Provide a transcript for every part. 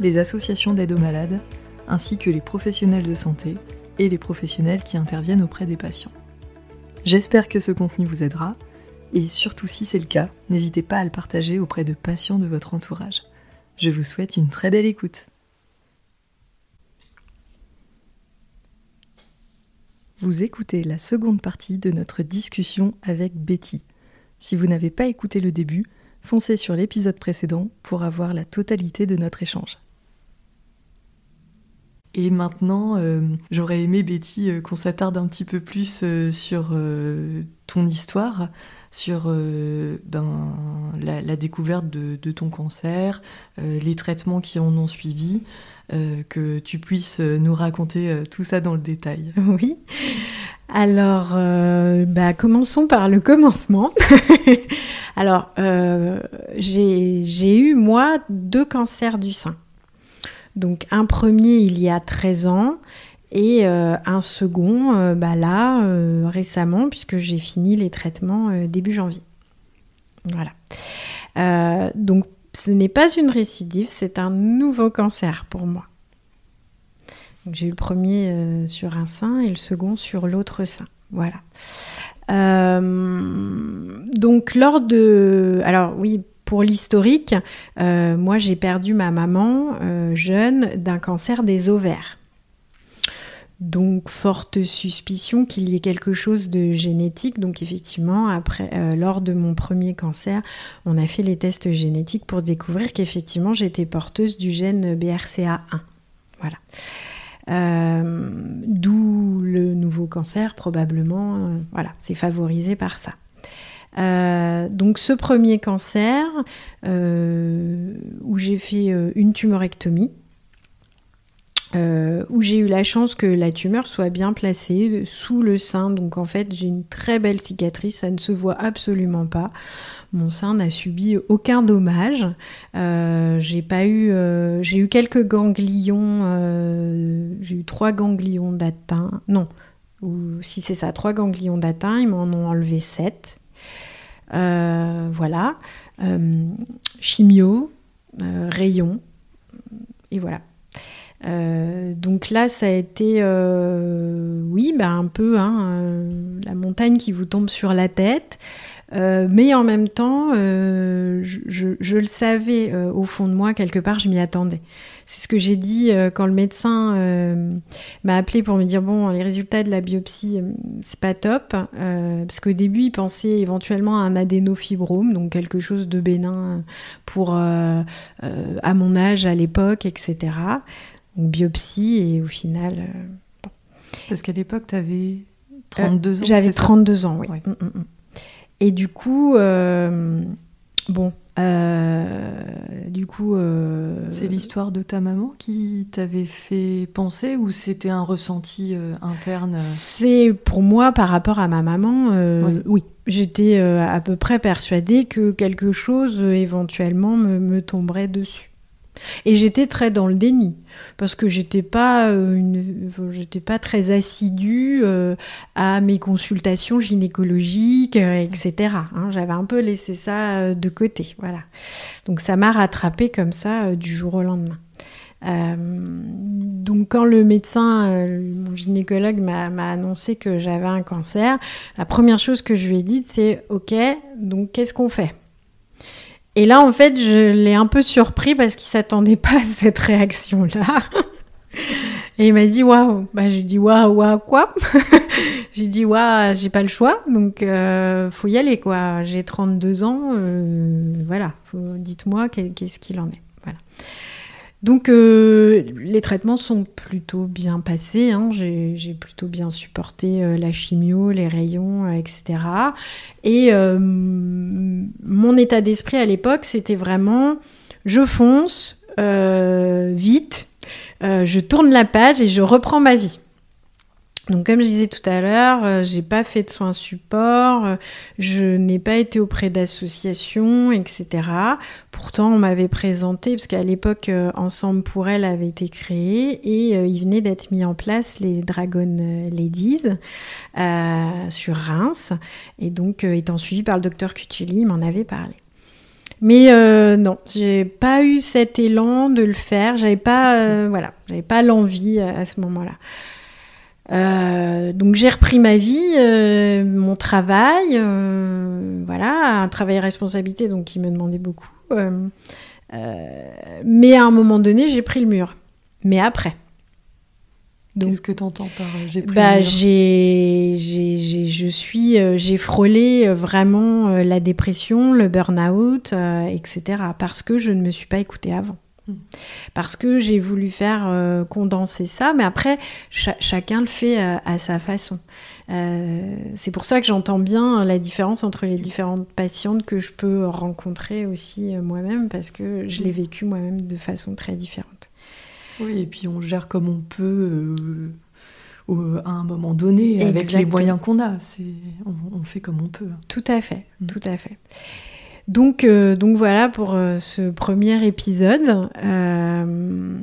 les associations d'aide aux malades, ainsi que les professionnels de santé et les professionnels qui interviennent auprès des patients. J'espère que ce contenu vous aidera, et surtout si c'est le cas, n'hésitez pas à le partager auprès de patients de votre entourage. Je vous souhaite une très belle écoute. Vous écoutez la seconde partie de notre discussion avec Betty. Si vous n'avez pas écouté le début, foncez sur l'épisode précédent pour avoir la totalité de notre échange. Et maintenant, euh, j'aurais aimé, Betty, euh, qu'on s'attarde un petit peu plus euh, sur ton histoire, sur ben, la, découverte de, ton cancer, les traitements qui en ont suivi, que tu puisses nous raconter tout ça dans le détail. Oui. Alors, bah, commençons par le commencement. Alors, j'ai eu, moi, deux cancers du sein. Donc un premier il y a 13 ans et euh, un second euh, bah là euh, récemment puisque j'ai fini les traitements début janvier. Voilà. donc ce n'est pas une récidive, c'est un nouveau cancer pour moi. J'ai eu le premier sur un sein et le second sur l'autre sein. Voilà. donc lors de... Alors oui, pour l'historique, euh, moi j'ai perdu ma maman euh, jeune d'un cancer des ovaires. Donc forte suspicion qu'il y ait quelque chose de génétique. Donc effectivement, après, euh, lors de mon premier cancer, on a fait les tests génétiques pour découvrir qu'effectivement j'étais porteuse du gène BRCA1. Voilà. D'où le nouveau cancer, probablement. voilà, c'est favorisé par ça. Euh, donc ce premier cancer, euh, où j'ai fait euh, une tumorectomie, où j'ai eu la chance que la tumeur soit bien placée sous le sein. Donc en fait, j'ai une très belle cicatrice, ça ne se voit absolument pas. Mon sein n'a subi aucun dommage. j'ai pas eu, j'ai eu quelques ganglions. j'ai eu trois ganglions d'atteint. Non, ou si c'est ça, trois ganglions d'atteint. Ils m'en ont enlevé sept. Euh, voilà. Euh, chimio, euh, rayon, et voilà. donc là, ça a été, oui, bah, un peu hein, la montagne qui vous tombe sur la tête. mais en même temps, je, le savais au fond de moi, quelque part, je m'y attendais. C'est ce que j'ai dit euh, quand le médecin euh, m'a appelé pour me dire bon, les résultats de la biopsie, euh, c'est pas top. parce qu'au début, il pensait éventuellement à un adénofibrome, donc quelque chose de bénin pour à mon âge à l'époque, etc. Donc biopsie, et au final. Parce qu'à l'époque, tu avais 32 ans. J'avais 32 ans, oui. Mm, mm, mm. Et du coup, bon, euh, du coup, euh, c'est l'histoire de ta maman qui t'avait fait penser ou c'était un ressenti euh, interne C'est pour moi par rapport à ma maman, oui. J'étais à peu près persuadée que quelque chose éventuellement me tomberait dessus. Et j'étais très dans le déni parce que j'étais pas euh, pas très assidue euh, à mes consultations gynécologiques, euh, etc. Hein. J'avais un peu laissé ça de côté, voilà. Donc ça m'a rattrapé comme ça du jour au lendemain. donc quand le médecin, mon gynécologue m'a annoncé que j'avais un cancer, la première chose que je lui ai dite c'est OK, donc qu'est-ce qu'on fait? Et là, en fait, je l'ai un peu surpris parce qu'il s'attendait pas à cette réaction-là. Et il m'a dit waouh. Bah, j'ai dit waouh, waouh, quoi? J'ai dit waouh, j'ai pas le choix, donc euh, faut y aller, quoi. J'ai 32 ans, euh, voilà. Dites-moi qu'est-ce qu'il en est. Voilà. Donc euh, les traitements sont plutôt bien passés, hein. j'ai plutôt bien supporté euh, la chimio, les rayons, euh, etc. Et mon état d'esprit à l'époque, c'était vraiment je fonce, vite, je tourne la page et je reprends ma vie. Donc comme je disais tout à l'heure, euh, j'ai pas fait de soins support, euh, je n'ai pas été auprès d'associations, etc. Pourtant, on m'avait présenté, parce qu'à l'époque, euh, Ensemble pour elle avait été créé et il venait d'être mis en place les Dragon Ladies sur Reims. Et donc, étant suivi par le docteur Cutuli, il m'en avait parlé. Mais euh, non, j'ai pas eu cet élan de le faire. J'avais pas, voilà, j'avais pas l'envie à ce moment-là. Euh, donc j'ai repris ma vie, euh, mon travail, euh, voilà, un travail responsabilité donc qui me demandait beaucoup. mais à un moment donné, j'ai pris le mur. Mais après. Qu'est-ce que tu entends par j'ai pris bah, le mur? j'ai, j'ai, je suis, j'ai frôlé vraiment la dépression, le burn-out, etc. Parce que je ne me suis pas écoutée avant. Parce que j'ai voulu faire euh, condenser ça, mais après, chacun le fait euh, à, sa façon. Euh, c'est pour ça que j'entends bien la différence entre les différentes patientes que je peux rencontrer aussi moi-même, parce que je l'ai vécu moi-même de façon très différente. Oui, et puis on gère comme on peut à un moment donné, avec les moyens qu'on a. On, on, fait comme on peut. Tout à fait, mm. tout à fait. Donc, euh, donc voilà pour euh, ce premier épisode. Euh,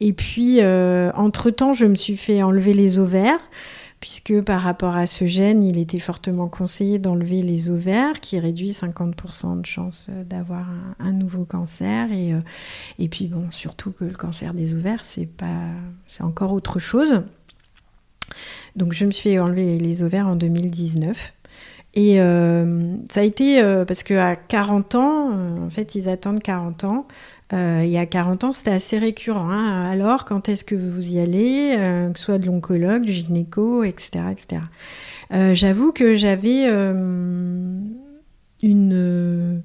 et puis, entre-temps, je me suis fait enlever les ovaires, puisque par rapport à ce gène, il était fortement conseillé d'enlever les ovaires, qui réduit 50% de chances d'avoir un, nouveau cancer. Et, et puis, bon, surtout que le cancer des ovaires, c'est pas, c'est encore autre chose. Donc, je me suis fait enlever les ovaires en 2019. Et euh, ça a été euh, parce qu'à 40 ans, euh, en fait, ils attendent 40 ans. et à 40 ans, c'était assez récurrent. Hein. Alors, quand est-ce que vous y allez Que ce soit de l'oncologue, du gynéco, etc. etc. J'avoue que j'avais une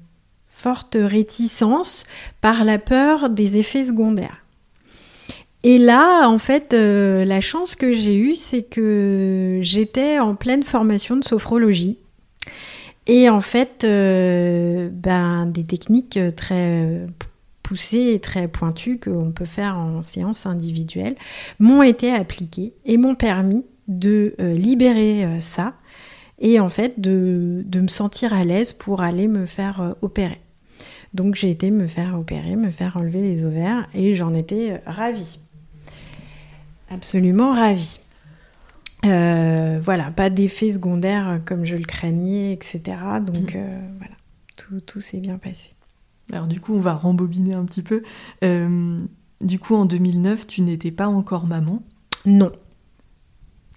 forte réticence par la peur des effets secondaires. Et là, en fait, la chance que j'ai eue, c'est que j'étais en pleine formation de sophrologie. Et en fait, euh, ben, des techniques très poussées et très pointues qu'on peut faire en séance individuelle m'ont été appliquées et m'ont permis de euh, libérer euh, ça et en fait de, de me sentir à l'aise pour aller me faire opérer. Donc j'ai été me faire opérer, me faire enlever les ovaires et j'en étais ravie. Absolument ravie. Euh, voilà, pas d'effet secondaire comme je le craignais, etc. Donc mm. euh, voilà, tout, tout s'est bien passé. Alors du coup, on va rembobiner un petit peu. Euh, du coup, en 2009, tu n'étais pas encore maman? Non.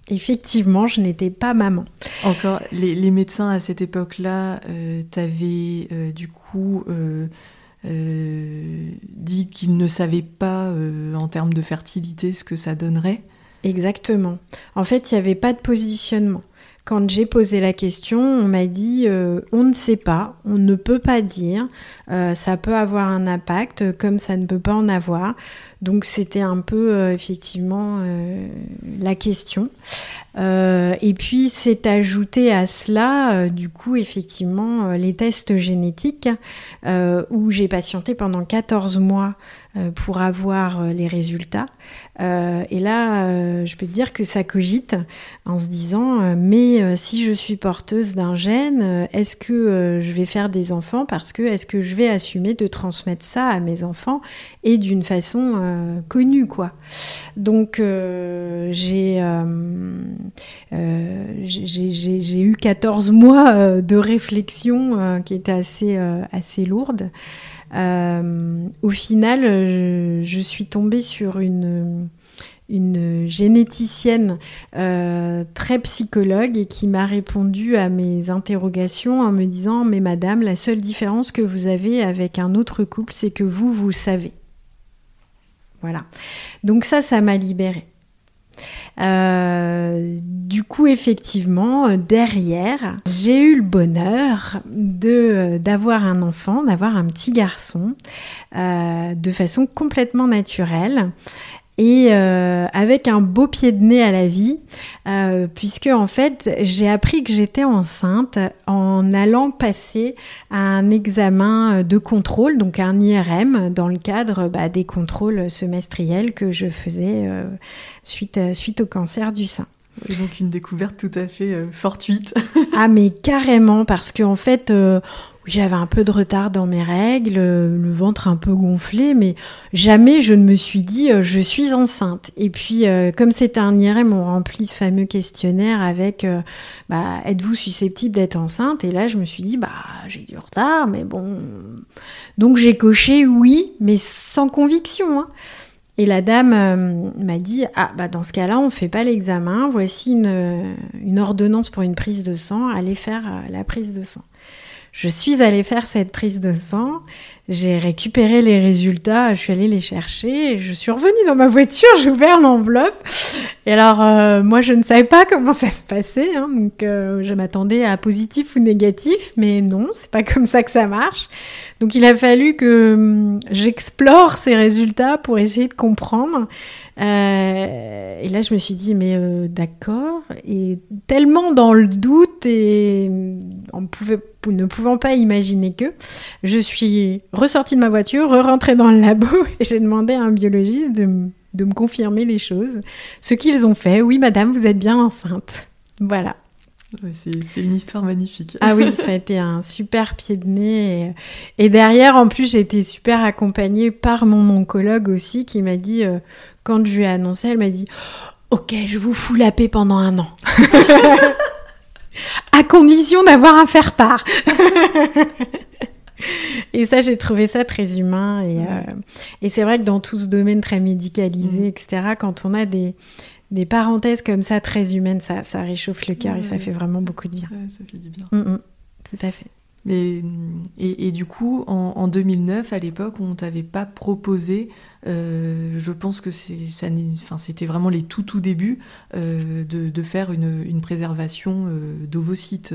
Effectivement, je n'étais pas maman. Encore, les, médecins à cette époque-là t'avaient du coup dit qu'ils ne savaient pas en termes de fertilité ce que ça donnerait Exactement. En fait, il n'y avait pas de positionnement. Quand j'ai posé la question, on m'a dit euh, on ne sait pas, on ne peut pas dire, euh, ça peut avoir un impact comme ça ne peut pas en avoir. Donc c'était un peu euh, effectivement la question. et puis c'est ajouté à cela, du coup effectivement, les tests génétiques où j'ai patienté pendant 14 mois pour avoir les résultats. Euh, et là, euh, je peux te dire que ça cogite en se disant, euh, mais si je suis porteuse d'un gène, est-ce que je vais faire des enfants parce que est-ce que je vais assumer de transmettre ça à mes enfants et d'une façon connue, quoi. Donc j'ai j'ai eu 14 mois de réflexion qui était assez, assez lourde. Euh, au final, je, suis tombée sur une, généticienne euh, très psychologue et qui m'a répondu à mes interrogations en me disant Mais madame, la seule différence que vous avez avec un autre couple, c'est que vous, vous savez. Voilà. Donc ça, ça m'a libérée. Euh, du coup, effectivement, euh, derrière, j'ai eu le bonheur de euh, d'avoir un enfant, d'avoir un petit garçon, de façon complètement naturelle. Et avec un beau pied de nez à la vie, puisque en fait j'ai appris que j'étais enceinte en allant passer un examen de contrôle, donc un IRM, dans le cadre bah, des contrôles semestriels que je faisais suite, suite au cancer du sein. Et donc une découverte tout à fait euh, fortuite. ah mais carrément parce qu'en en fait euh, j'avais un peu de retard dans mes règles, le ventre un peu gonflé, mais jamais je ne me suis dit euh, je suis enceinte. Et puis comme c'était un IRM, on remplit ce fameux questionnaire avec bah, êtes-vous susceptible d'être enceinte? Et là je me suis dit bah j'ai du retard, mais bon. Donc j'ai coché oui, mais sans conviction. Hein. Et la dame euh, m'a dit Ah, bah dans ce cas-là, on ne fait pas l'examen. Voici une, ordonnance pour une prise de sang. Allez faire euh, la prise de sang. Je suis allée faire cette prise de sang. J'ai récupéré les résultats, je suis allée les chercher, je suis revenue dans ma voiture, j'ai ouvert l'enveloppe. Et alors, euh, moi, je ne savais pas comment ça se passait, hein, donc euh, je m'attendais à positif ou négatif, mais non, c'est pas comme ça que ça marche. Donc, il a fallu que hum, j'explore ces résultats pour essayer de comprendre. Euh, et là, je me suis dit, mais d'accord. Et tellement dans le doute et pouvait ne pouvant pas imaginer que, je suis ressortie de ma voiture, re-rentrée dans le labo et j'ai demandé à un biologiste de, me confirmer les choses. Ce qu'ils ont fait, oui madame, vous êtes bien enceinte. Voilà. c'est une histoire magnifique. Ah oui, ça a été un super pied de nez. Et, derrière, en plus, j'ai été super accompagnée par mon oncologue aussi, qui m'a dit, euh, quand je lui ai annoncé, elle m'a dit Ok, je vous fous la paix pendant un an. à condition d'avoir un faire-part. et ça, j'ai trouvé ça très humain. Et, euh, et c'est vrai que dans tout ce domaine très médicalisé, mm. etc., quand on a des, des parenthèses comme ça, très humaines, ça, ça réchauffe le cœur et ça fait vraiment beaucoup de bien. ça fait du bien. Mm, mm. tout à fait. Mais, et, du coup, en, 2009, à l'époque, on ne t'avait pas proposé, euh, je pense que c'était vraiment les tout tout débuts, euh, de, faire une, préservation euh, d'ovocytes.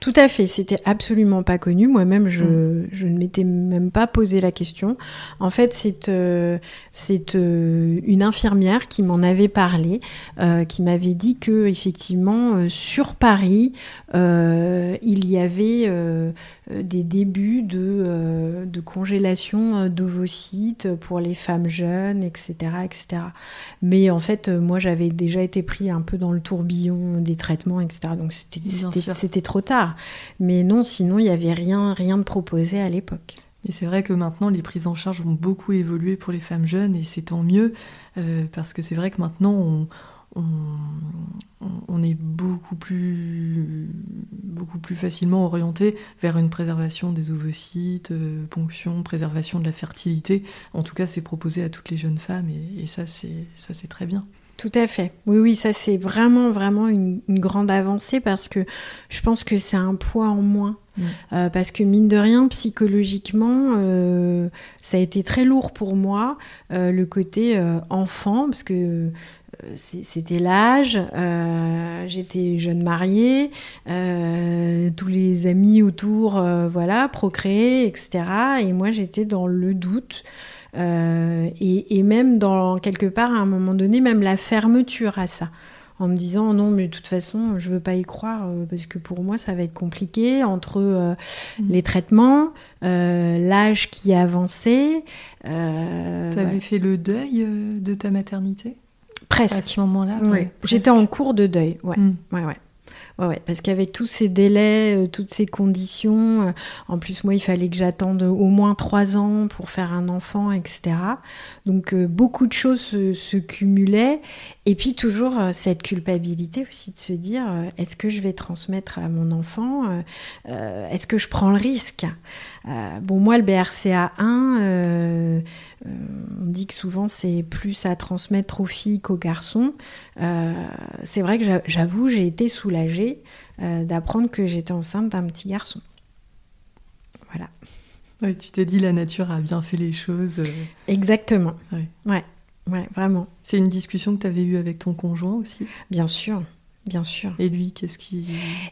Tout à fait, c'était absolument pas connu. Moi-même, je, mm. je, ne m'étais même pas posé la question. En fait, c'est euh, euh, une infirmière qui m'en avait parlé, euh, qui m'avait dit que effectivement sur Paris, il y avait des débuts de, de congélation d'ovocytes pour les femmes jeunes, etc., etc. Mais en fait, moi, j'avais déjà été pris un peu dans le tourbillon des traitements, etc. Donc c'était trop tard. Mais non, sinon, il n'y avait rien, rien de proposé à l'époque. Et c'est vrai que maintenant, les prises en charge ont beaucoup évolué pour les femmes jeunes, et c'est tant mieux, euh, parce que c'est vrai que maintenant, on, on, est beaucoup plus, beaucoup plus facilement orienté vers une préservation des ovocytes, euh, ponction, préservation de la fertilité. En tout cas, c'est proposé à toutes les jeunes femmes, et, ça, c'est très bien. Tout à fait. Oui, oui, ça c'est vraiment, vraiment une, grande avancée parce que je pense que c'est un poids en moins. Mm. Euh, parce que mine de rien, psychologiquement, euh, ça a été très lourd pour moi, euh, le côté enfant, parce que c'était l'âge, j'étais jeune mariée, tous les amis autour, voilà, procréés, etc. Et moi j'étais dans le doute. Et, même dans quelque part à un moment donné même la fermeture à ça en me disant non mais de toute façon je veux pas y croire euh, parce que pour moi ça va être compliqué entre euh, mm. les traitements l'âge qui avancé tu avais fait le deuil de ta maternité? Presque. À ce moment-là j'étais en cours de deuil ouais. Mm. ouais ouais Ouais, parce qu'avec tous ces délais, euh, toutes ces conditions, euh, en plus moi il fallait que j'attende au moins trois ans pour faire un enfant, etc. Donc euh, beaucoup de choses se, cumulaient. Et puis toujours cette culpabilité aussi de se dire, est-ce que je vais transmettre à mon enfant Est-ce que je prends le risque? Bon moi le BRCA1, on dit que souvent c'est plus à transmettre aux filles qu'aux garçons. c'est vrai que j'avoue, j'ai été soulagée euh, d'apprendre que j'étais enceinte d'un petit garçon. Voilà. Ouais, tu t'es dit la nature a bien fait les choses. Euh. Exactement. Ouais. ouais, ouais, vraiment. C'est une discussion que tu avais eue avec ton conjoint aussi? Bien sûr. Bien sûr. Et lui, qu'est-ce qui...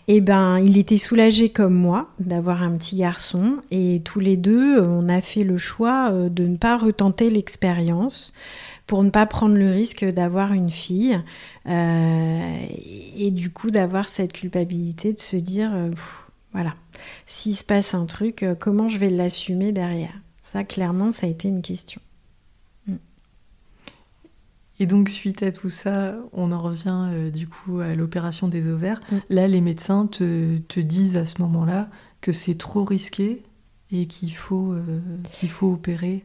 Eh ben, il était soulagé comme moi d'avoir un petit garçon et tous les deux, on a fait le choix euh, de ne pas retenter l'expérience pour ne pas prendre le risque d'avoir une fille et, du coup d'avoir cette culpabilité de se dire, voilà, s'il se passe un truc, comment je vais l'assumer derrière? Ça, clairement, ça a été une question. Et donc, suite à tout ça, on en revient euh, du coup à l'opération des ovaires. Mm. Là, les médecins te, te disent à ce moment-là que c'est trop risqué et qu'il faut, euh, qu'il faut opérer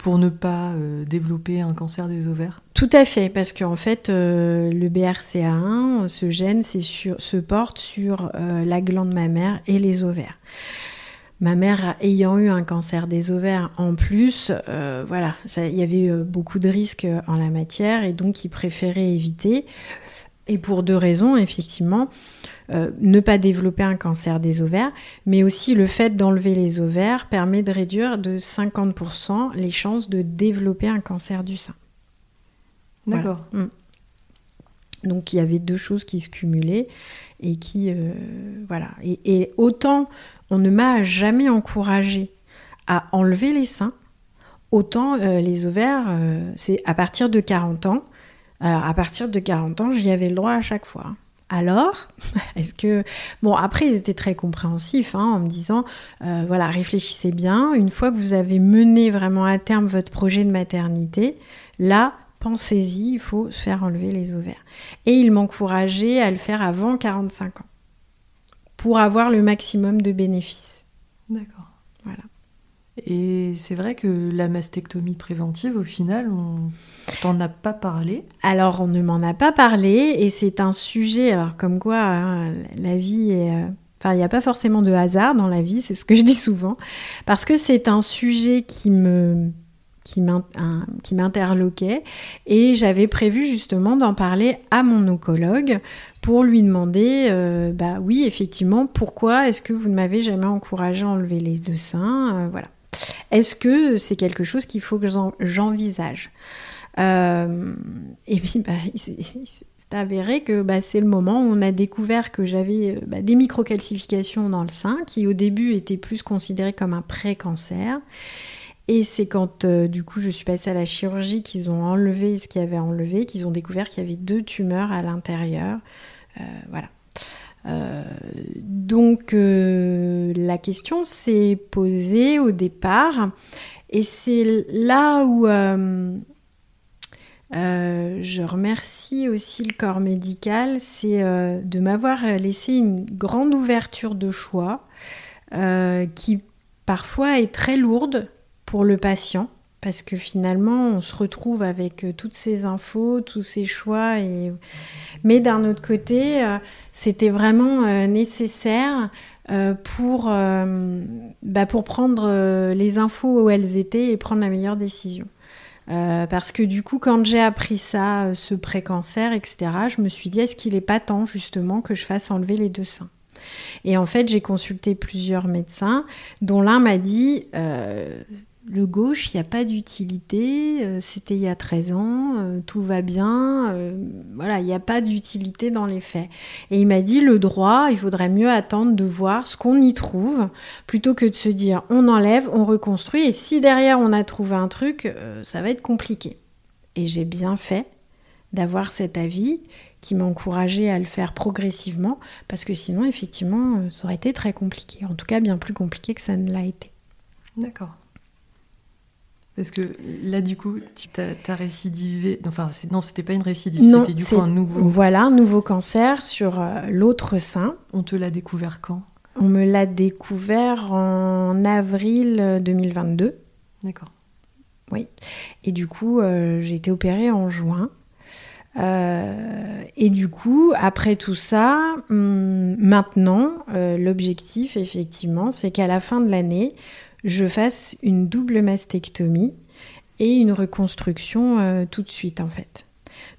pour ne pas euh, développer un cancer des ovaires Tout à fait, parce qu'en fait, le BRCA1, ce gène, se porte sur la glande mammaire et les ovaires. Ma mère ayant eu un cancer des ovaires en plus, euh, voilà, il y avait euh, beaucoup de risques en la matière et donc il préférait éviter. Et pour deux raisons, effectivement, euh, ne pas développer un cancer des ovaires, mais aussi le fait d'enlever les ovaires permet de réduire de 50% les chances de développer un cancer du sein. D'accord. Mm. Donc il y avait deux choses qui se cumulaient et qui, voilà. Et, et, autant on ne m'a jamais encouragé à enlever les seins. Autant euh, les ovaires, euh, c'est à partir de 40 ans. À partir de 40 ans, j'y avais le droit à chaque fois. Alors, est-ce que... Bon, après, ils étaient très compréhensifs hein, en me disant, euh, voilà, réfléchissez bien, une fois que vous avez mené vraiment à terme votre projet de maternité, là, pensez-y, il faut se faire enlever les ovaires. Et ils m'encourageaient à le faire avant 45 ans pour avoir le maximum de bénéfices. D'accord. Voilà. Et c'est vrai que la mastectomie préventive, au final, on t'en a pas parlé Alors, on ne m'en a pas parlé, et c'est un sujet, alors comme quoi hein, la vie est... Euh, enfin, il n'y a pas forcément de hasard dans la vie, c'est ce que je dis souvent, parce que c'est un sujet qui me qui m'interloquait et j'avais prévu justement d'en parler à mon oncologue pour lui demander, euh, bah oui, effectivement, pourquoi est-ce que vous ne m'avez jamais encouragé à enlever les deux seins euh, Voilà. Est-ce que c'est quelque chose qu'il faut que j'envisage? Euh, Et puis, bah, c'est avéré que bah, c'est le moment où on a découvert que j'avais bah, des microcalcifications dans le sein, qui au début étaient plus considérées comme un pré-cancer. Et c'est quand du coup je suis passée à la chirurgie qu'ils ont enlevé ce qu'il y avait enlevé, qu'ils ont découvert qu'il y avait deux tumeurs à l'intérieur. Euh, voilà. Euh, donc euh, la question s'est posée au départ et c'est là où je remercie aussi le corps médical, c'est de m'avoir laissé une grande ouverture de choix qui parfois est très lourde pour le patient parce que finalement on se retrouve avec euh, toutes ces infos, tous ces choix. Et... Mais d'un autre côté, euh, c'était vraiment euh, nécessaire pour, bah, pour prendre les infos où elles étaient et prendre la meilleure décision. parce que du coup, quand j'ai appris ça, ce pré-cancer, etc., je me suis dit, est-ce qu'il n'est pas temps justement que je fasse enlever les deux seins? Et en fait, j'ai consulté plusieurs médecins, dont l'un m'a dit le gauche, il n'y a pas d'utilité, euh, c'était il y a 13 ans, euh, tout va bien, euh, voilà, il n'y a pas d'utilité dans les faits. Et il m'a dit, le droit, il faudrait mieux attendre de voir ce qu'on y trouve, plutôt que de se dire, on enlève, on reconstruit, et si derrière on a trouvé un truc, ça va être compliqué. Et j'ai bien fait d'avoir cet avis qui m'a encouragé à le faire progressivement, parce que sinon, effectivement, ça aurait été très compliqué, en tout cas bien plus compliqué que ça ne l'a été. D'accord. Parce que là, du coup, tu as, récidivé. Enfin, non, c'était pas une récidive, c'était du coup un nouveau. Voilà, un nouveau cancer sur euh, l'autre sein. On te l'a découvert quand? On me l'a découvert en avril 2022. Euh, D'accord. Oui. Et du coup, euh, j'ai été opérée en juin. et du coup, après tout ça, hum, maintenant, l'objectif, effectivement, c'est qu'à la fin de l'année, je fasse une double mastectomie et une reconstruction euh, tout de suite en fait.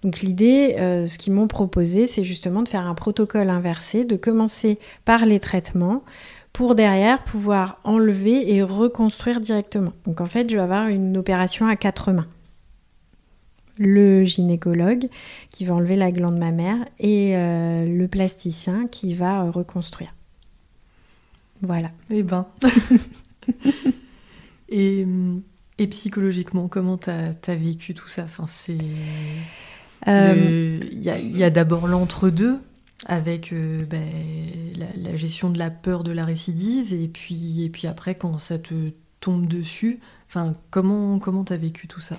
Donc l'idée, euh, ce qu'ils m'ont proposé, c'est justement de faire un protocole inversé, de commencer par les traitements pour derrière pouvoir enlever et reconstruire directement. Donc en fait, je vais avoir une opération à quatre mains. Le gynécologue qui va enlever la glande mammaire et euh, le plasticien qui va reconstruire. Voilà. Eh ben. et, Et psychologiquement, comment tu as, vécu tout ça? Enfin, c'est... Il y a, d'abord l'entre-deux avec ben, la, gestion de la peur de la récidive et puis, et puis après quand ça te tombe dessus, enfin, comment comment tu as vécu tout ça?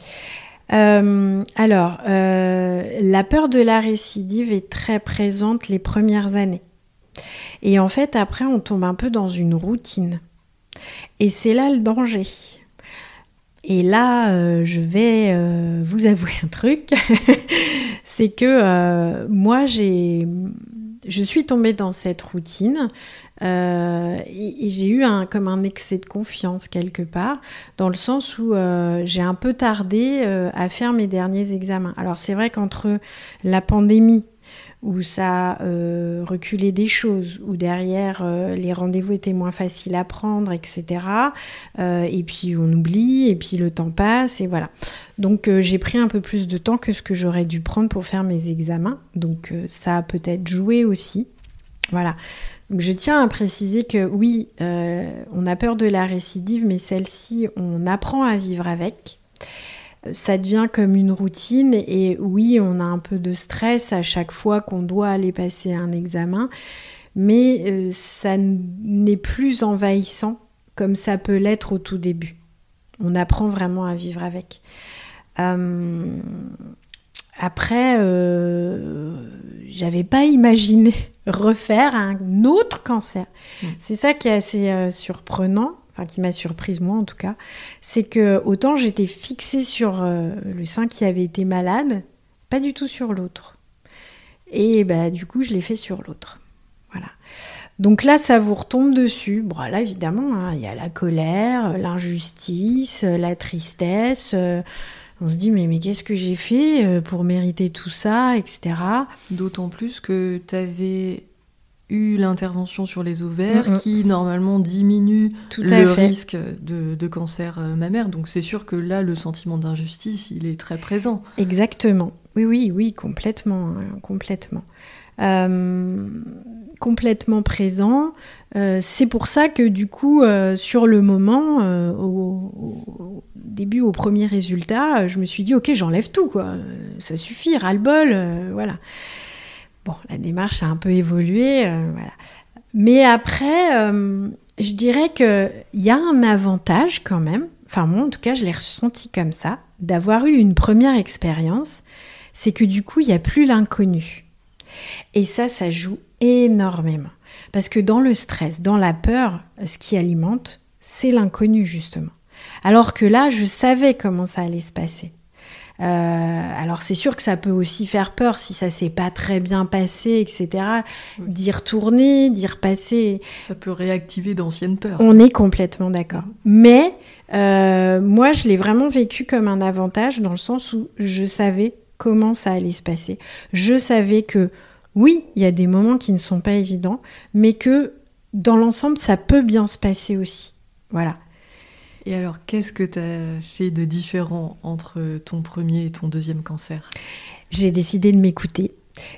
Euh, alors, euh, la peur de la récidive est très présente les premières années. Et en fait, après, on tombe un peu dans une routine. Et c'est là le danger. Et là, euh, je vais vous avouer un truc. c'est que moi, j'ai, je suis tombée dans cette routine euh, et, j'ai eu un, comme un excès de confiance quelque part, dans le sens où euh, j'ai un peu tardé euh, à faire mes derniers examens. Alors c'est vrai qu'entre la pandémie, où ça a reculé des choses, où derrière les rendez-vous étaient moins faciles à prendre, etc. et puis on oublie, et puis le temps passe, et voilà. Donc j'ai pris un peu plus de temps que ce que j'aurais dû prendre pour faire mes examens. Donc ça a peut-être joué aussi. Voilà je tiens à préciser que oui, euh, on a peur de la récidive, mais celle-ci, on apprend à vivre avec. Ça devient comme une routine et oui, on a un peu de stress à chaque fois qu'on doit aller passer un examen, mais euh, ça n'est plus envahissant comme ça peut l'être au tout début. On apprend vraiment à vivre avec. Euh, après, j'avais pas imaginé refaire un autre cancer. Mm. C'est ça qui est assez euh, surprenant, qui m'a surprise moi en tout cas, c'est que autant j'étais fixée sur euh, le sein qui avait été malade, pas du tout sur l'autre. Et bah du coup, je l'ai fait sur l'autre. Voilà. Donc là, ça vous retombe dessus. Bon, là, évidemment, hein, il y a la colère, l'injustice, la tristesse. On se dit mais, mais qu'est-ce que j'ai fait euh, pour mériter tout ça, etc. D'autant plus que tu avais eu l'intervention sur les ovaires qui normalement diminue le risque de, cancer euh, mammaire. Donc c'est sûr que là, le sentiment d'injustice, il est très présent. Exactement. Oui, oui, oui, complètement, hein, complètement. Euh, complètement présent. c'est pour ça que du coup, sur le moment, au, début, au premier résultat, je me suis dit, ok, j'enlève tout, quoi. Ça suffit, ras-le-bol, euh, voilà. Bon, la démarche a un peu évolué, euh, voilà. Mais après, euh, je dirais qu'il y a un avantage quand même, enfin moi en tout cas je l'ai ressenti comme ça, d'avoir eu une première expérience, c'est que du coup il n'y a plus l'inconnu. Et ça, ça joue énormément. Parce que dans le stress, dans la peur, ce qui alimente, c'est l'inconnu justement. Alors que là, je savais comment ça allait se passer. Euh, alors c'est sûr que ça peut aussi faire peur si ça s'est pas très bien passé, etc. D'y retourner, d'y repasser. Ça peut réactiver d'anciennes peurs. On est complètement d'accord. Mais euh, moi, je l'ai vraiment vécu comme un avantage dans le sens où je savais comment ça allait se passer. Je savais que oui, il y a des moments qui ne sont pas évidents, mais que dans l'ensemble, ça peut bien se passer aussi. Voilà. Et alors, qu'est-ce que tu as fait de différent entre ton premier et ton deuxième cancer? J'ai décidé de m'écouter.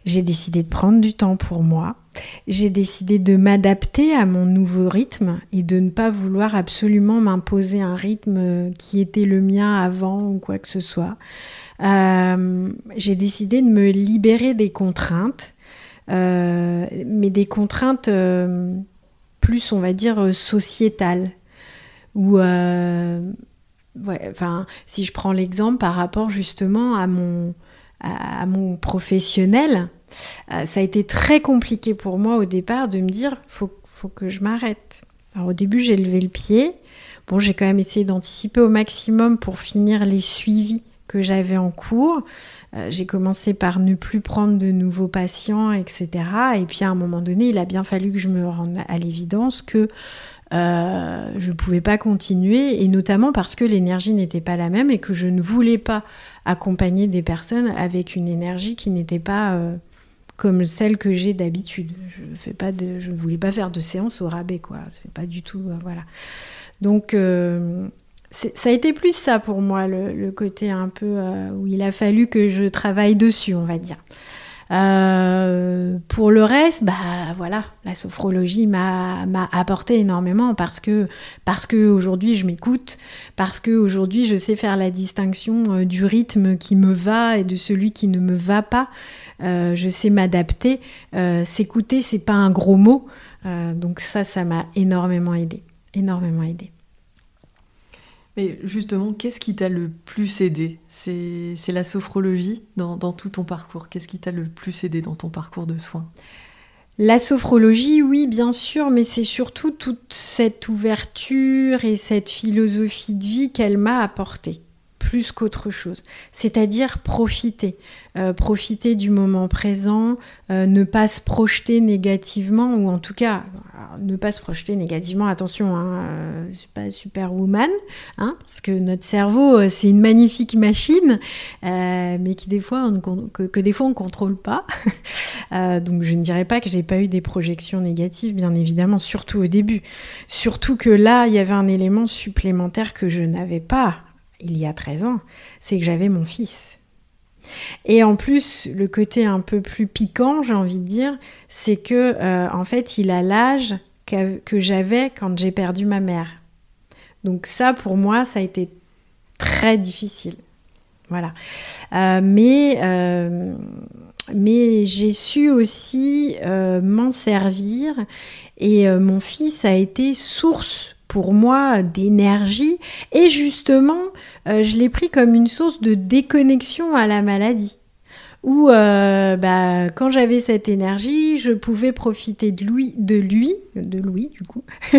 J'ai décidé de prendre du temps pour moi. J'ai décidé de m'adapter à mon nouveau rythme et de ne pas vouloir absolument m'imposer un rythme qui était le mien avant ou quoi que ce soit. Euh, j'ai décidé de me libérer des contraintes, euh, mais des contraintes euh, plus, on va dire, sociétales ou euh, enfin, si je prends l'exemple par rapport justement à mon, à, mon professionnel, euh, ça a été très compliqué pour moi au départ de me dire faut, faut que je m'arrête. Alors au début, j'ai levé le pied. Bon, j'ai quand même essayé d'anticiper au maximum pour finir les suivis que j'avais en cours. Euh, j'ai commencé par ne plus prendre de nouveaux patients, etc. Et puis à un moment donné, il a bien fallu que je me rende à l'évidence que euh, je ne pouvais pas continuer, et notamment parce que l'énergie n'était pas la même et que je ne voulais pas accompagner des personnes avec une énergie qui n'était pas euh, comme celle que j'ai d'habitude. Je fais pas de, je ne voulais pas faire de séance au rabais, quoi. C'est pas du tout, euh, voilà. Donc ça a été plus ça pour moi, le, le côté un peu où il a fallu que je travaille dessus, on va dire. Euh, pour le reste, bah voilà, la sophrologie m'a apporté énormément parce que parce que aujourd'hui je m'écoute, parce que aujourd'hui je sais faire la distinction euh, du rythme qui me va et de celui qui ne me va pas. Euh, je sais m'adapter. S'écouter, c'est pas un gros mot. donc ça, ça m'a énormément aidé, énormément aidé. Mais justement, qu'est-ce qui t'a le plus aidé? C'est la sophrologie dans, tout ton parcours. Qu'est-ce qui t'a le plus aidé dans ton parcours de soins? La sophrologie, oui, bien sûr, mais c'est surtout toute cette ouverture et cette philosophie de vie qu'elle m'a apportée plus qu'autre chose. C'est-à-dire profiter. Euh, profiter du moment présent, euh, ne pas se projeter négativement, ou en tout cas, ne pas se projeter négativement, attention, hein, euh, pas superwoman, hein, parce que notre cerveau, c'est une magnifique machine, mais qui des fois, on, que, que, des fois on contrôle pas. donc je ne dirais pas que j'ai pas eu des projections négatives, bien évidemment, surtout au début. Surtout que là, il y avait un élément supplémentaire que je n'avais pas il y a 13 ans, c'est que j'avais mon fils. Et en plus, le côté un peu plus piquant, j'ai envie de dire, c'est que euh, en fait, il a l'âge que j'avais quand j'ai perdu ma mère. Donc ça, pour moi, ça a été très difficile. Voilà. Euh, mais euh, mais j'ai su aussi m'en servir et mon fils a été source pour moi d'énergie. Et justement euh, je l'ai pris comme une source de déconnexion à la maladie. Où euh, bah, quand j'avais cette énergie je pouvais profiter de lui de lui de Louis du coup.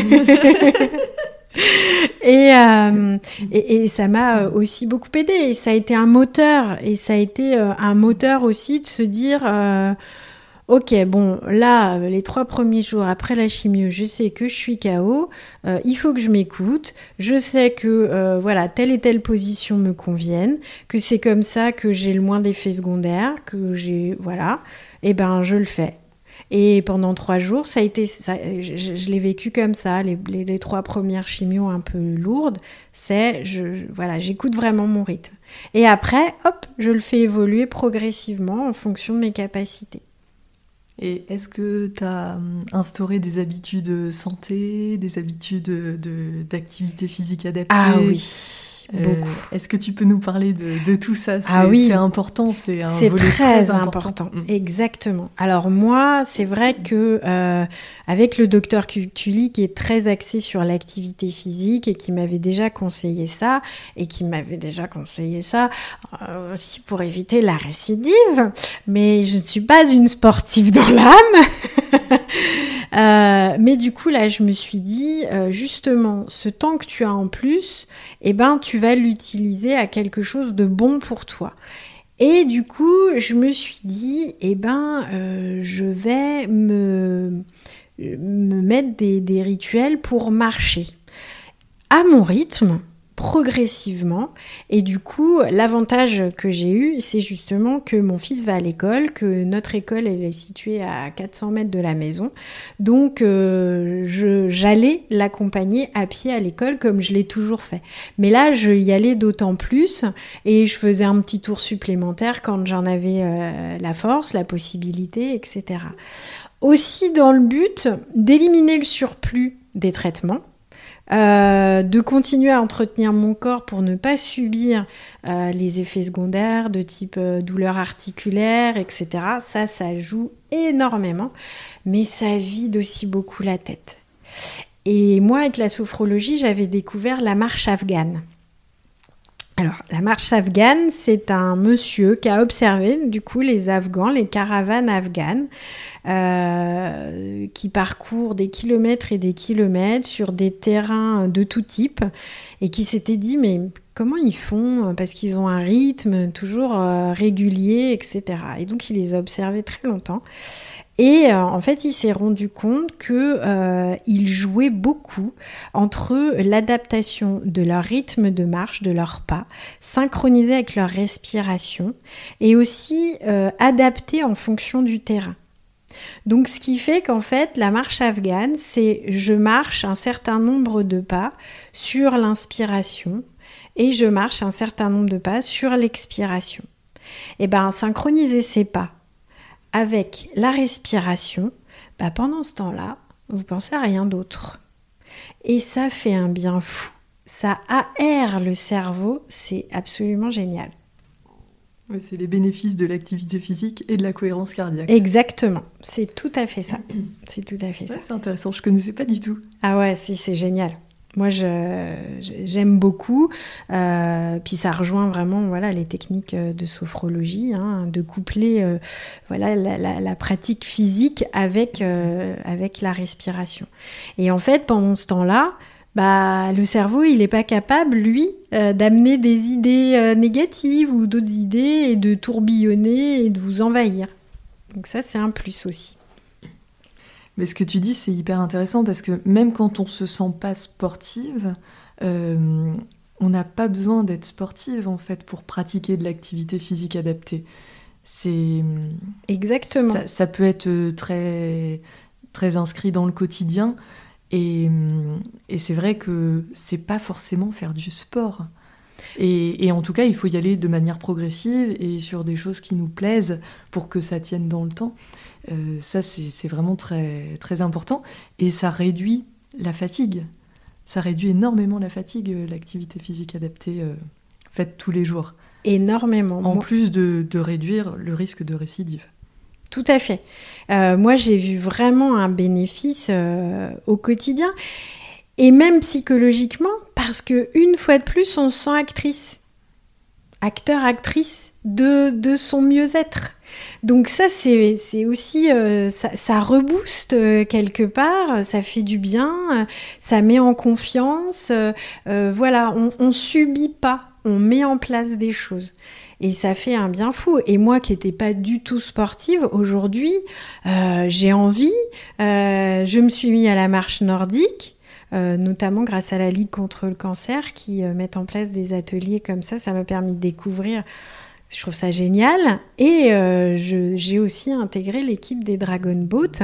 Euh, et, et, ça m'a aussi beaucoup aidé. Et ça a été un moteur. Et ça a été un moteur aussi de se dire Ok, bon, là, les trois premiers jours après la chimio, je sais que je suis KO, euh, il faut que je m'écoute, je sais que euh, voilà, telle et telle position me conviennent, que c'est comme ça que j'ai le moins d'effets secondaires, que j'ai. Voilà, et eh ben je le fais. Et pendant trois jours, ça a été, je, l'ai vécu comme ça, les, trois premières chimios un peu lourdes, c'est, voilà, j'écoute vraiment mon rythme. Et après, hop, je le fais évoluer progressivement en fonction de mes capacités. Et est-ce que tu as hum, instauré des habitudes santé, des habitudes d'activité physique adaptée? Ah oui. Euh, est-ce que tu peux nous parler de, tout ça? Ah oui, c'est important, c'est un volet très, très important. Mm. Exactement. Alors moi, c'est vrai que euh, avec le docteur Cultuli qui est très axé sur l'activité physique et qui m'avait déjà conseillé ça et qui m'avait déjà conseillé ça euh, aussi pour éviter la récidive, mais je ne suis pas une sportive dans l'âme. Euh, mais du coup, là, je me suis dit, euh, justement, ce temps que tu as en plus, eh ben, tu vas l'utiliser à quelque chose de bon pour toi. Et du coup, je me suis dit, eh ben, euh, je vais me, me mettre des rituels pour marcher à mon rythme progressivement. Et du coup, l'avantage que j'ai eu, c'est justement que mon fils va à l'école, que notre école, elle est située à 400 mètres de la maison. Donc, euh, j'allais l'accompagner à pied à l'école comme je l'ai toujours fait. Mais là, je y allais d'autant plus et je faisais un petit tour supplémentaire quand j'en avais euh, la force, la possibilité, etc. Aussi dans le but d'éliminer le surplus des traitements euh, de continuer à entretenir mon corps pour ne pas subir euh, les effets secondaires de type euh, douleur articulaire, etc. Ça, ça joue énormément, mais ça vide aussi beaucoup la tête. Et moi, avec la sophrologie, j'avais découvert la marche afghane. Alors, la marche afghane, c'est un monsieur qui a observé du coup les Afghans, les caravanes afghanes, euh, qui parcourent des kilomètres et des kilomètres sur des terrains de tout type et qui s'était dit mais comment ils font? Parce qu'ils ont un rythme toujours euh, régulier, etc. Et donc il les a observés très longtemps. Et euh, en fait, il s'est rendu compte que euh, jouaient beaucoup entre l'adaptation de leur rythme de marche, de leurs pas, synchronisé avec leur respiration, et aussi euh, adapté en fonction du terrain. Donc, ce qui fait qu'en fait, la marche afghane, c'est je marche un certain nombre de pas sur l'inspiration et je marche un certain nombre de pas sur l'expiration. Et eh bien, synchroniser ces pas avec la respiration, bah pendant ce temps-là, vous pensez à rien d'autre. Et ça fait un bien fou. Ça aère le cerveau, c'est absolument génial. c'est les bénéfices de l'activité physique et de la cohérence cardiaque. Exactement, c'est tout à fait ça. C'est tout à fait ça. C'est intéressant, je connaissais pas du tout. Ah ouais, si, c'est génial. Moi, j'aime beaucoup. Euh, puis ça rejoint vraiment voilà, les techniques euh, de sophrologie, hein, de coupler euh, voilà, la, pratique physique avec, avec la respiration. Et en fait, pendant ce temps-là, bah, le cerveau, il n'est pas capable, lui, d'amener des idées négatives ou d'autres idées et de tourbillonner et de vous envahir. Donc ça, c'est un plus aussi. Mais ce que tu dis, c'est hyper intéressant parce que même quand on se sent pas sportive, euh, on n'a pas besoin d'être sportive en fait pour pratiquer de l'activité physique adaptée. C'est exactement. Ça, peut être très très inscrit dans le quotidien et, et c'est vrai que c'est pas forcément faire du sport. Et, et, en tout cas, il faut y aller de manière progressive et sur des choses qui nous plaisent pour que ça tienne dans le temps. Euh, ça, c'est vraiment très, très important. Et ça réduit la fatigue. Ça réduit énormément la fatigue, euh, l'activité physique adaptée euh, faite tous les jours. Énormément. En plus de, réduire le risque de récidive. Tout à fait. moi, j'ai vu vraiment un bénéfice au quotidien. Et même psychologiquement, parce que une fois de plus, on se sent actrice. Acteur, actrice de, de son mieux-être. Donc ça, c'est aussi, euh, ça, rebooste euh, quelque part, ça fait du bien, ça met en confiance. Euh, voilà, on, on subit pas, on met en place des choses. Et ça fait un bien fou. Et moi qui n'étais pas du tout sportive, aujourd'hui, j'ai envie. je me suis mis à la marche nordique. notamment grâce à la Ligue contre le cancer qui met en place des ateliers comme ça. Ça m'a permis de découvrir je trouve ça génial. Et euh, j'ai aussi intégré l'équipe des Dragon Boat,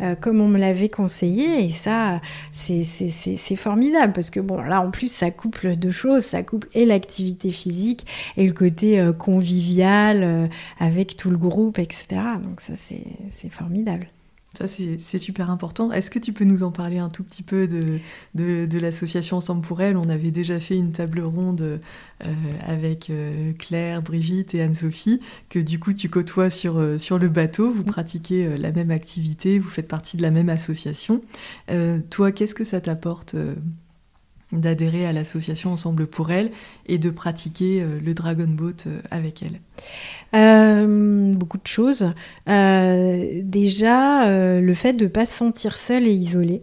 euh, comme on me l'avait conseillé. Et ça, c'est formidable parce que, bon, là, en plus, ça couple deux choses. Ça couple et l'activité physique et le côté euh, convivial avec tout le groupe, etc. Donc, ça, c'est formidable. Ça, c'est super important. Est-ce que tu peux nous en parler un tout petit peu de, de, l'association Ensemble pour elle? On avait déjà fait une table ronde euh, avec euh, Claire, Brigitte et Anne-Sophie, que du coup tu côtoies sur, euh, sur le bateau, vous pratiquez la même activité, vous faites partie de la même association. toi, qu'est-ce que ça t'apporte d'adhérer à l'association Ensemble pour elle et de pratiquer euh, le Dragon Boat euh, avec elle euh, Beaucoup de choses. déjà, le fait de ne pas se sentir seule et isolée.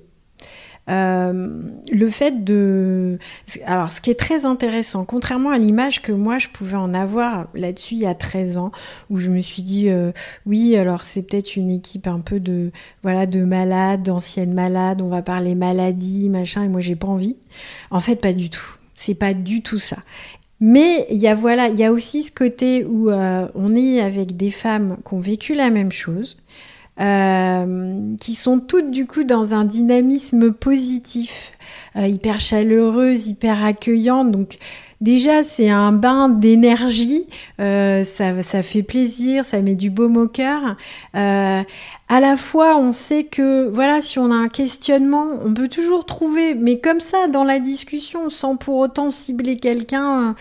Euh, le fait de... Alors, ce qui est très intéressant, contrairement à l'image que moi, je pouvais en avoir là-dessus il y a 13 ans, où je me suis dit, euh, oui, alors c'est peut-être une équipe un peu de, voilà, de malades, d'anciennes malades, on va parler maladie, machin, et moi, j'ai pas envie. En fait, pas du tout. C'est pas du tout ça. Mais il y a voilà, il y a aussi ce côté où euh, on est avec des femmes qui ont vécu la même chose, euh, qui sont toutes du coup dans un dynamisme positif, euh, hyper chaleureuse, hyper accueillante. Donc déjà c'est un bain d'énergie, euh, ça, ça, fait plaisir, ça met du baume au cœur. à la fois, on sait que voilà, si on a un questionnement, on peut toujours trouver, mais comme ça dans la discussion, sans pour autant cibler quelqu'un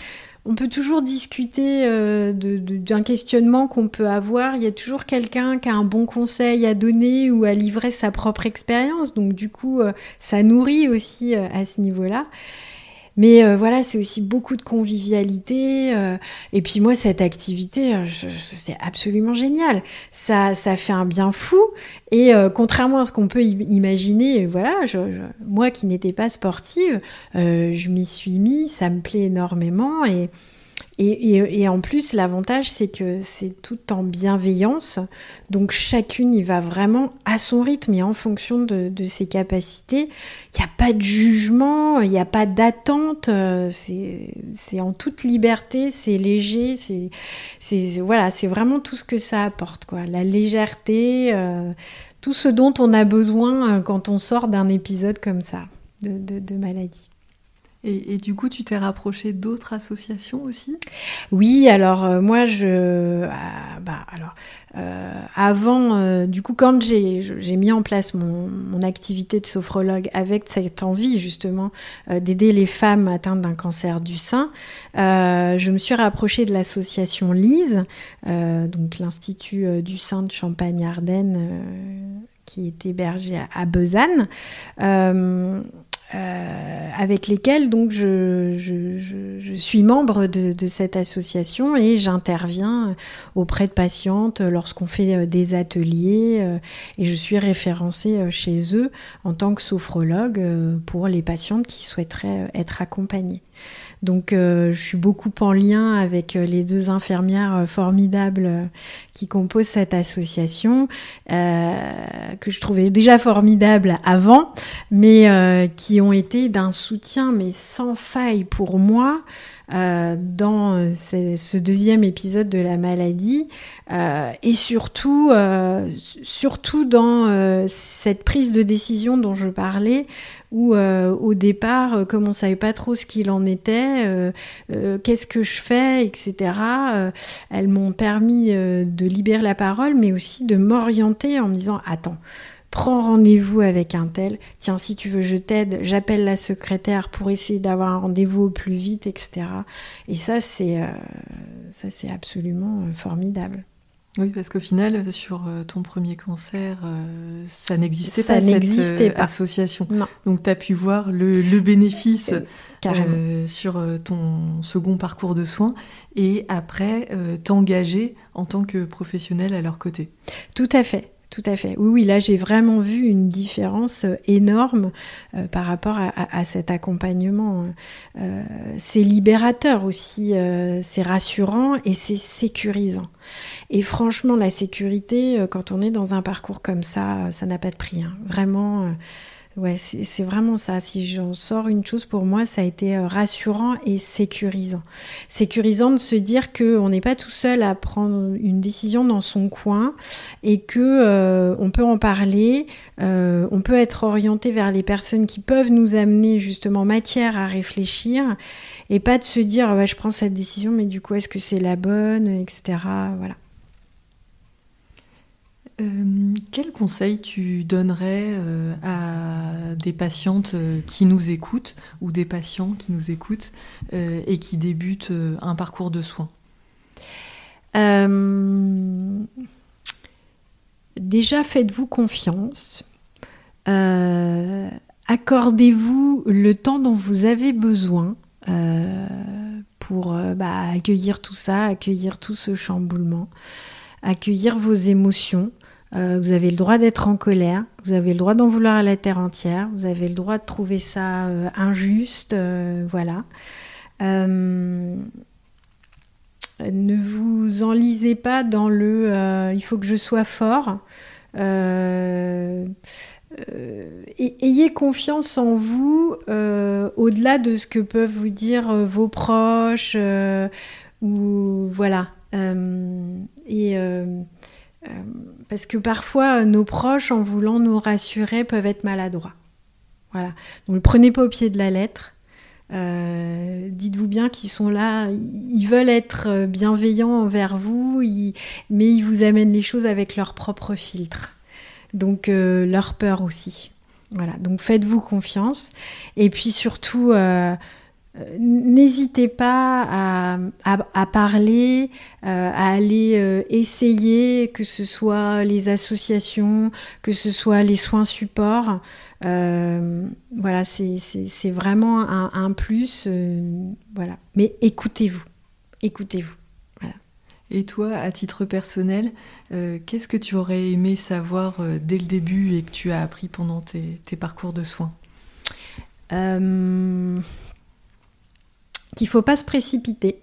on peut toujours discuter euh, d'un questionnement qu'on peut avoir. Il y a toujours quelqu'un qui a un bon conseil à donner ou à livrer sa propre expérience. Donc du coup, euh, ça nourrit aussi euh, à ce niveau-là. Mais euh, voilà, c'est aussi beaucoup de convivialité. Euh, et puis moi, cette activité, euh, c'est absolument génial. Ça, ça fait un bien fou. Et contrairement à ce qu'on peut imaginer, voilà, je, moi qui n'étais pas sportive, je m'y suis mis, ça me plaît énormément. Et, et, en plus, l'avantage, c'est que c'est tout en bienveillance. Donc chacune y va vraiment à son rythme et en fonction de, ses capacités. Il n'y a pas de jugement, il n'y a pas d'attente. Euh, c'est en toute liberté, c'est léger. C'est voilà, c'est vraiment tout ce que ça apporte. Quoi. La légèreté, euh, tout ce dont on a besoin euh, quand on sort d'un épisode comme ça de, de maladie. Et, du coup, tu t'es rapproché d'autres associations aussi? Oui, alors euh, moi, je, ah, bah, alors euh, avant, euh, du coup, quand j'ai mis en place mon, activité de sophrologue avec cette envie justement d'aider les femmes atteintes d'un cancer du sein, je me suis rapprochée de l'association LISE, donc l'Institut du sein de Champagne-Ardenne qui est hébergé à, à. Euh, avec lesquels donc je, suis membre de, de, cette association et j'interviens auprès de patientes lorsqu'on fait euh, des ateliers euh, et je suis référencée chez eux en tant que sophrologue pour les patientes qui souhaiteraient être accompagnées. Donc euh, je suis beaucoup en lien avec euh, les deux infirmières euh, formidables qui composent cette association, que je trouvais déjà formidable avant, mais qui ont été d'un soutien mais sans faille pour moi. Dans ce, deuxième épisode de la maladie et surtout, surtout dans cette prise de décision dont je parlais où euh, au départ, euh, comme on savait pas trop ce qu'il en était, euh, qu'est-ce que je fais, etc. elles m'ont permis de libérer la parole, mais aussi de m'orienter en me disant attends. Prends rendez-vous avec un tel. Tiens, si tu veux, je t'aide. J'appelle la secrétaire pour essayer d'avoir un rendez-vous au plus vite, etc. Et ça, c'est ça, c'est absolument formidable. Oui, parce qu'au final, sur euh, ton premier cancer, euh, ça n'existait pas, cette euh, association. Donc, tu as pu voir le, bénéfice sur ton second parcours de soins et après t'engager en tant que professionnel à leur côté. Tout à fait. Tout à fait. Oui, oui, là j'ai vraiment vu une différence euh, énorme euh, par rapport à, cet accompagnement. Euh, c'est libérateur aussi, c'est rassurant et c'est sécurisant. Et franchement, la sécurité, quand on est dans un parcours comme ça, ça n'a pas de prix. Hein. Vraiment Ouais, c'est vraiment ça. Si j'en sors une chose pour moi, ça a été euh, rassurant et sécurisant. Sécurisant de se dire qu'on n'est pas tout seul à prendre une décision dans son coin et que euh, on peut en parler, euh, on peut être orienté vers les personnes qui peuvent nous amener justement matière à réfléchir et pas de se dire ouais, je prends cette décision mais du coup est-ce que c'est la bonne, etc. Voilà. Euh, quel conseil tu donnerais euh, à des patientes euh, qui nous écoutent ou des patients qui nous écoutent et qui débutent un parcours de soins? Déjà, faites-vous confiance. Accordez-vous le temps dont vous avez besoin pour bah, accueillir tout ça, accueillir tout ce chamboulement, accueillir vos émotions. Euh, vous avez le droit d'être en colère, vous avez le droit d'en vouloir à la terre entière, vous avez le droit de trouver ça euh, injuste, euh, voilà. ne vous enlisez pas dans le il faut que je sois fort. ayez confiance en vous au-delà de ce que peuvent vous dire vos proches ou voilà. et parce que parfois, nos proches, en voulant nous rassurer, peuvent être maladroits. Voilà. Donc, ne prenez pas au pied de la lettre. Euh, dites-vous bien qu'ils sont là, ils veulent être bienveillants envers vous, mais ils vous amènent les choses avec leur propre filtre. Donc, euh, leur peur aussi. Voilà. Donc, faites-vous confiance. Et puis surtout, euh, n'hésitez pas à, parler, euh, à aller euh, essayer, que ce soit les associations, que ce soit les soins supports. voilà, c'est vraiment un, plus. voilà. Mais écoutez-vous. Écoutez-vous. Et toi, à titre personnel, qu'est-ce que tu aurais aimé savoir dès le début et que tu as appris pendant tes, tes parcours de soins? Qu'il faut pas se précipiter,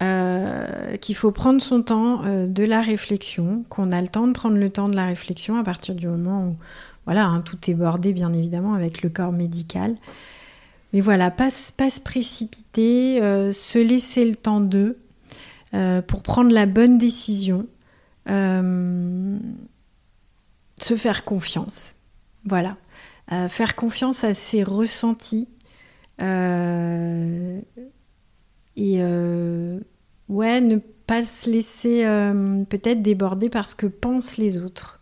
euh, qu'il faut prendre son temps euh, de la réflexion, qu'on a le temps de prendre le temps de la réflexion à partir du moment où voilà, hein, tout est bordé bien évidemment avec le corps médical. Mais voilà, pas, pas se précipiter, euh, se laisser le temps d'eux pour prendre la bonne décision, se faire confiance. Voilà, faire confiance à ses ressentis, et ouais, ne pas se laisser peut-être déborder par ce que pensent les autres.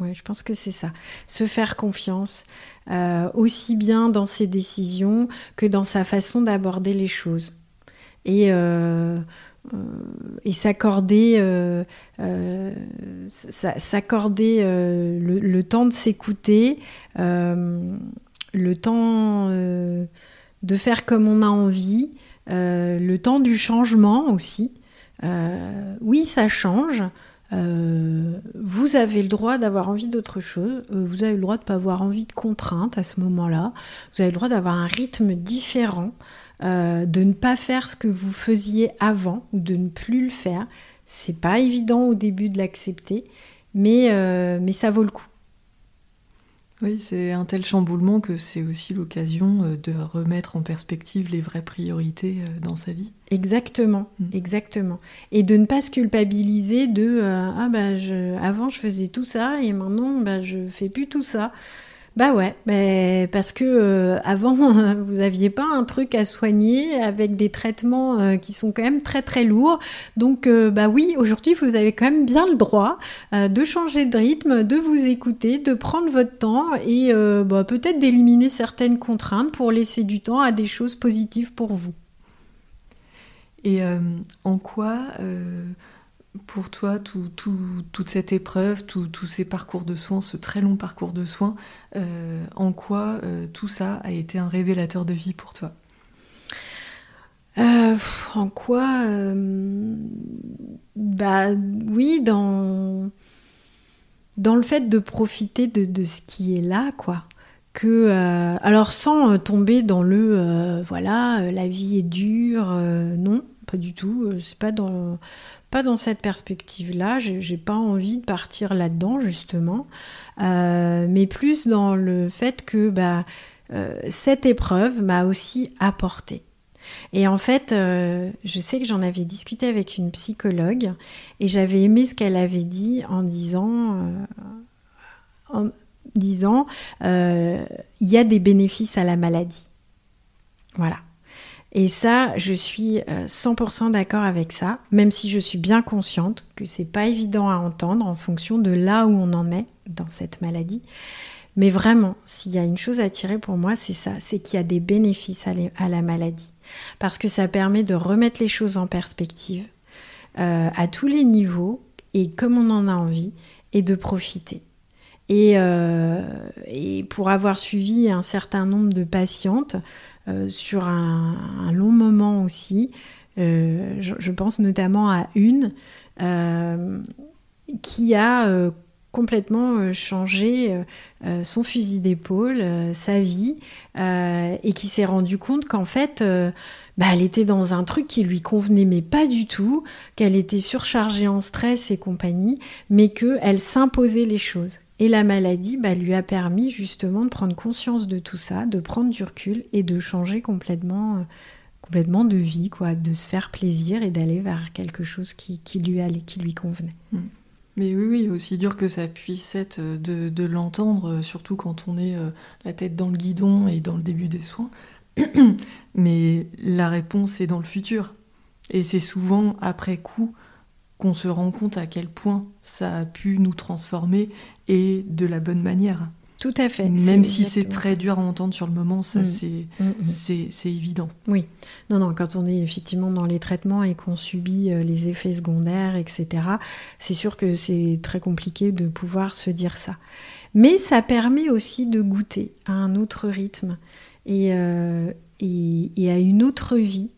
Ouais, je pense que c'est ça. Se faire confiance, euh, aussi bien dans ses décisions que dans sa façon d'aborder les choses. Et, euh, euh, s'accorder le, temps de s'écouter, le temps de faire comme on a envie, le temps du changement aussi. oui, ça change. Euh, vous avez le droit d'avoir envie d'autre chose, euh, vous avez le droit de ne pas avoir envie de contraintes à ce moment-là, vous avez le droit d'avoir un rythme différent, euh, de ne pas faire ce que vous faisiez avant ou de ne plus le faire. C'est pas évident au début de l'accepter, mais ça vaut le coup. Oui, c'est un tel chamboulement que c'est aussi l'occasion euh, de remettre en perspective les vraies priorités euh, dans sa vie. Exactement, mm. exactement. Et de ne pas se culpabiliser de euh, ah bah je, avant je faisais tout ça et maintenant bah je fais plus tout ça. Bah ouais, parce que euh, avant vous aviez pas un truc à soigner avec des traitements euh, qui sont quand même très très lourds. Donc euh, bah oui, aujourd'hui vous avez quand même bien le droit de changer de rythme, de vous écouter, de prendre votre temps et bah, peut-être d'éliminer certaines contraintes pour laisser du temps à des choses positives pour vous. Et en quoi pour toi, toute cette épreuve, tous ces parcours de soins, ce très long parcours de soins, euh, en quoi euh, tout ça a été un révélateur de vie pour toi? Euh, En quoi Bah oui, dans, dans le fait de profiter de, ce qui est là, quoi. Que, alors sans tomber dans le voilà, la vie est dure, non, pas du tout. C'est pas dans pas dans cette perspective-là. J'ai pas envie de partir là-dedans, justement. Euh, mais plus dans le fait que bah, euh, cette épreuve m'a aussi apporté. Et en fait, euh, je sais que j'en avais discuté avec une psychologue et j'avais aimé ce qu'elle avait dit en disant, en disant, il y a des bénéfices à la maladie. Voilà. Et ça, je suis 100% euh, d'accord avec ça, même si je suis bien consciente que c'est pas évident à entendre en fonction de là où on en est dans cette maladie. Mais vraiment, s'il y a une chose à tirer pour moi, c'est ça, c'est qu'il y a des bénéfices à, la maladie. Parce que ça permet de remettre les choses en perspective euh, à tous les niveaux et comme on en a envie et de profiter. Et, euh, et pour avoir suivi un certain nombre de patientes, euh, sur un, long moment aussi. Euh, je, pense notamment à une euh, qui a complètement changé son fusil d'épaule, sa vie, et qui s'est rendu compte qu'en fait, bah, elle était dans un truc qui lui convenait mais pas du tout, qu'elle était surchargée en stress et compagnie, mais qu'elle s'imposait les choses. Et la maladie bah, lui a permis justement de prendre conscience de tout ça, de prendre du recul et de changer complètement, euh, complètement de vie, quoi, de se faire plaisir et d'aller vers quelque chose qui, lui allait, qui convenait. Mm. Mais oui, oui, aussi dur que ça puisse être euh, de, l'entendre, euh, surtout quand on est la tête dans le guidon et dans le début des soins. Mais la réponse est dans le futur. Et c'est souvent après coup qu'on se rend compte à quel point ça a pu nous transformer et de la bonne manière. Tout à fait. Même si c'est très dur à entendre sur le moment, ça mm. Mm, mm. c'est évident. Oui. Non, non, quand on est effectivement dans les traitements et qu'on subit euh, les effets secondaires, etc., c'est sûr que c'est très compliqué de pouvoir se dire ça. Mais ça permet aussi de goûter à un autre rythme et, euh, et, et à une autre vie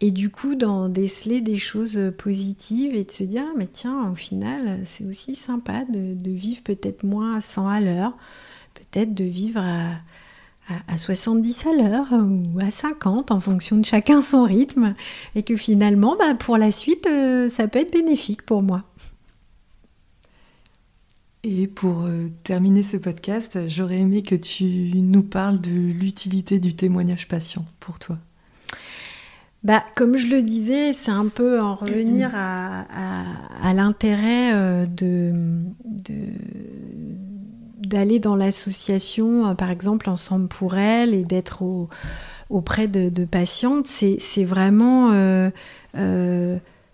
et du coup d'en déceler des choses positives et de se dire mais tiens au final c'est aussi sympa de, vivre peut-être moins à 100 à l'heure peut-être de vivre à, à, 70 à l'heure ou à 50 en fonction de chacun son rythme et que finalement bah, pour la suite euh, ça peut être bénéfique pour moi et pour euh, terminer ce podcast, j'aurais aimé que tu nous parles de l'utilité du témoignage patient pour toi. Bah, comme je le disais, c'est un peu en revenir à, l'intérêt euh, de, d'aller dans l'association, par exemple, Ensemble pour elle, et d'être auprès de, patientes, c'est vraiment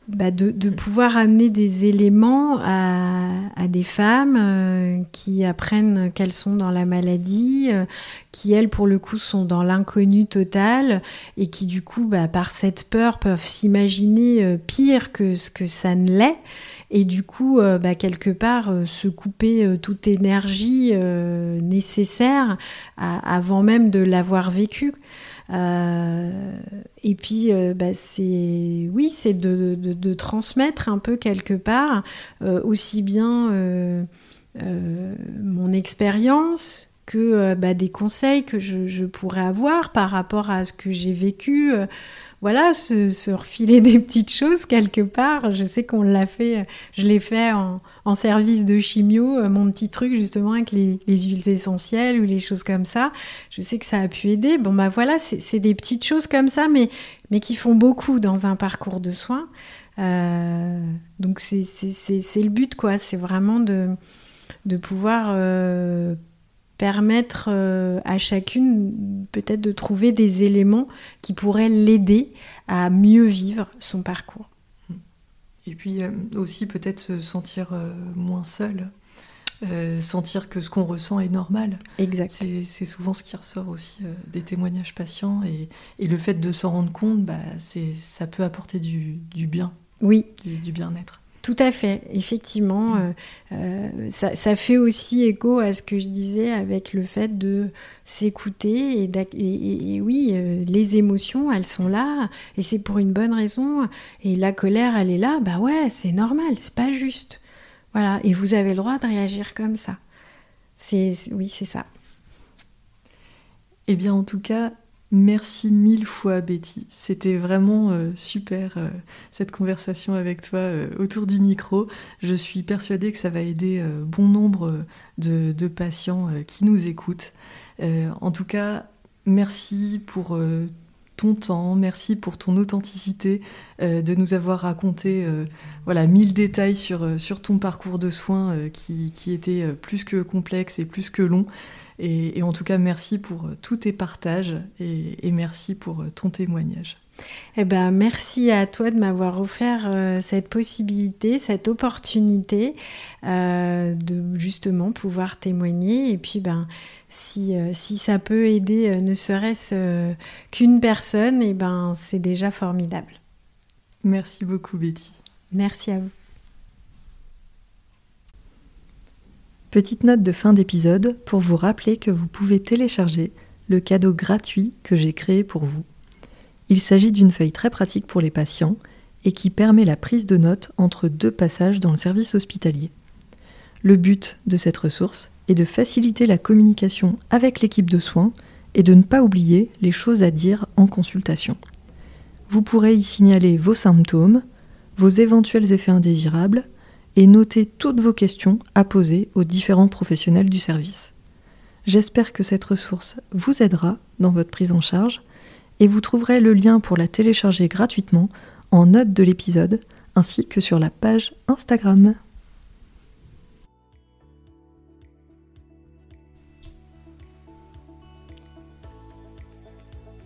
bah, de, pouvoir amener des éléments à, des femmes euh, qui apprennent qu'elles sont dans la maladie, euh, qui elles pour le coup sont dans l'inconnu total et qui du coup bah, par cette peur peuvent s'imaginer euh, pire que ce que ça ne l'est et du coup, bah, quelque part, se couper toute énergie nécessaire avant même de l'avoir vécu. Euh, et puis, euh, bah, c'est oui, c'est de, transmettre un peu quelque part euh, aussi bien mon expérience que bah, des conseils que je, je, pourrais avoir par rapport à ce que j'ai vécu voilà, se, refiler des petites choses quelque part. Je sais qu'on l'a fait, je l'ai fait en, service de chimio, euh, mon petit truc justement avec les, huiles essentielles ou les choses comme ça. Je sais que ça a pu aider. Bon, bah voilà, c'est des petites choses comme ça, mais, mais qui font beaucoup dans un parcours de soins. Euh, donc c'est le but, quoi. C'est vraiment de, de pouvoir euh, permettre euh, à chacune peut-être de trouver des éléments qui pourraient l'aider à mieux vivre son parcours. Et puis euh, aussi peut-être se sentir euh, moins seul, sentir que ce qu'on ressent est normal. Exact. C'est souvent ce qui ressort aussi des témoignages patients et, et le fait de s'en rendre compte, bah, ça peut apporter du, du bien. Oui. du bien-être. Tout à fait, effectivement. Mm. Euh, euh, ça, fait aussi écho à ce que je disais avec le fait de s'écouter. Et, oui, euh, les émotions, elles sont là, et c'est pour une bonne raison. Et la colère, elle est là, bah ouais, c'est normal, c'est pas juste. Voilà, et vous avez le droit de réagir comme ça. C'est, oui, c'est ça. Eh bien, en tout cas, Merci mille fois Betty. C'était vraiment euh, super euh, cette conversation avec toi euh, autour du micro. Je suis persuadée que ça va aider bon nombre de, patients qui nous écoutent. en tout cas, merci pour ton temps, merci pour ton authenticité, de nous avoir raconté voilà, mille détails sur, sur ton parcours de soins qui, qui était plus que complexe et plus que long. Et, en tout cas, merci pour euh, tous tes partages et, merci pour euh, ton témoignage. Eh ben, merci à toi de m'avoir offert euh, cette possibilité, cette opportunité de justement pouvoir témoigner. Et puis, ben, si, si ça peut aider ne serait-ce qu'une personne, eh ben, c'est déjà formidable. Merci beaucoup, Betty. Merci à vous. Petite note de fin d'épisode pour vous rappeler que vous pouvez télécharger le cadeau gratuit que j'ai créé pour vous. Il s'agit d'une feuille très pratique pour les patients et qui permet la prise de notes entre deux passages dans le service hospitalier. Le but de cette ressource est de faciliter la communication avec l'équipe de soins et de ne pas oublier les choses à dire en consultation. Vous pourrez y signaler vos symptômes, vos éventuels effets indésirables, et notez toutes vos questions à poser aux différents professionnels du service. J'espère que cette ressource vous aidera dans votre prise en charge et vous trouverez le lien pour la télécharger gratuitement en note de l'épisode ainsi que sur la page Instagram.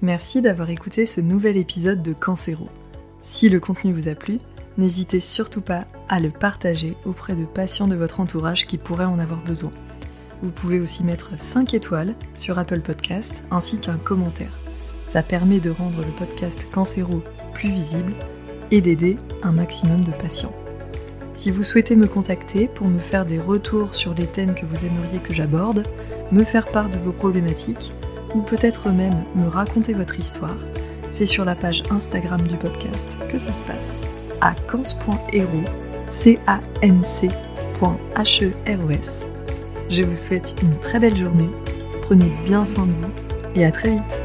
Merci d'avoir écouté ce nouvel épisode de Cancéro. Si le contenu vous a plu, n'hésitez surtout pas à le partager auprès de patients de votre entourage qui pourraient en avoir besoin. Vous pouvez aussi mettre 5 étoiles sur Apple Podcast ainsi qu'un commentaire. Ça permet de rendre le podcast Cancéro plus visible et d'aider un maximum de patients. Si vous souhaitez me contacter pour me faire des retours sur les thèmes que vous aimeriez que j'aborde, me faire part de vos problématiques, ou peut-être même me raconter votre histoire, c'est sur la page Instagram du podcast que ça se passe à c a n c h e r o s. Je vous souhaite une très belle journée, prenez bien soin de vous et à très vite